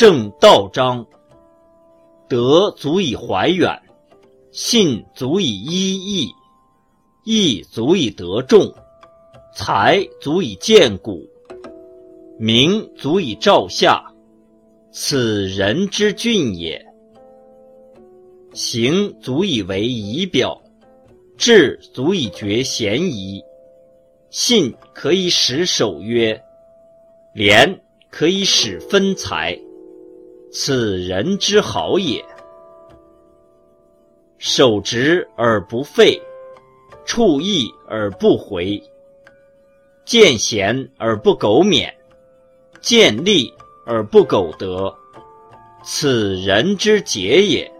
正道章。德足以怀远，信足以依义，义足以得众，才足以建古，名足以照下。此人之俊也。行足以为仪表，志足以决嫌疑，信可以使守约，廉可以使分财。此人之好也。守直而不废，处义而不回，见贤而不苟免，见利而不苟得，此人之节也。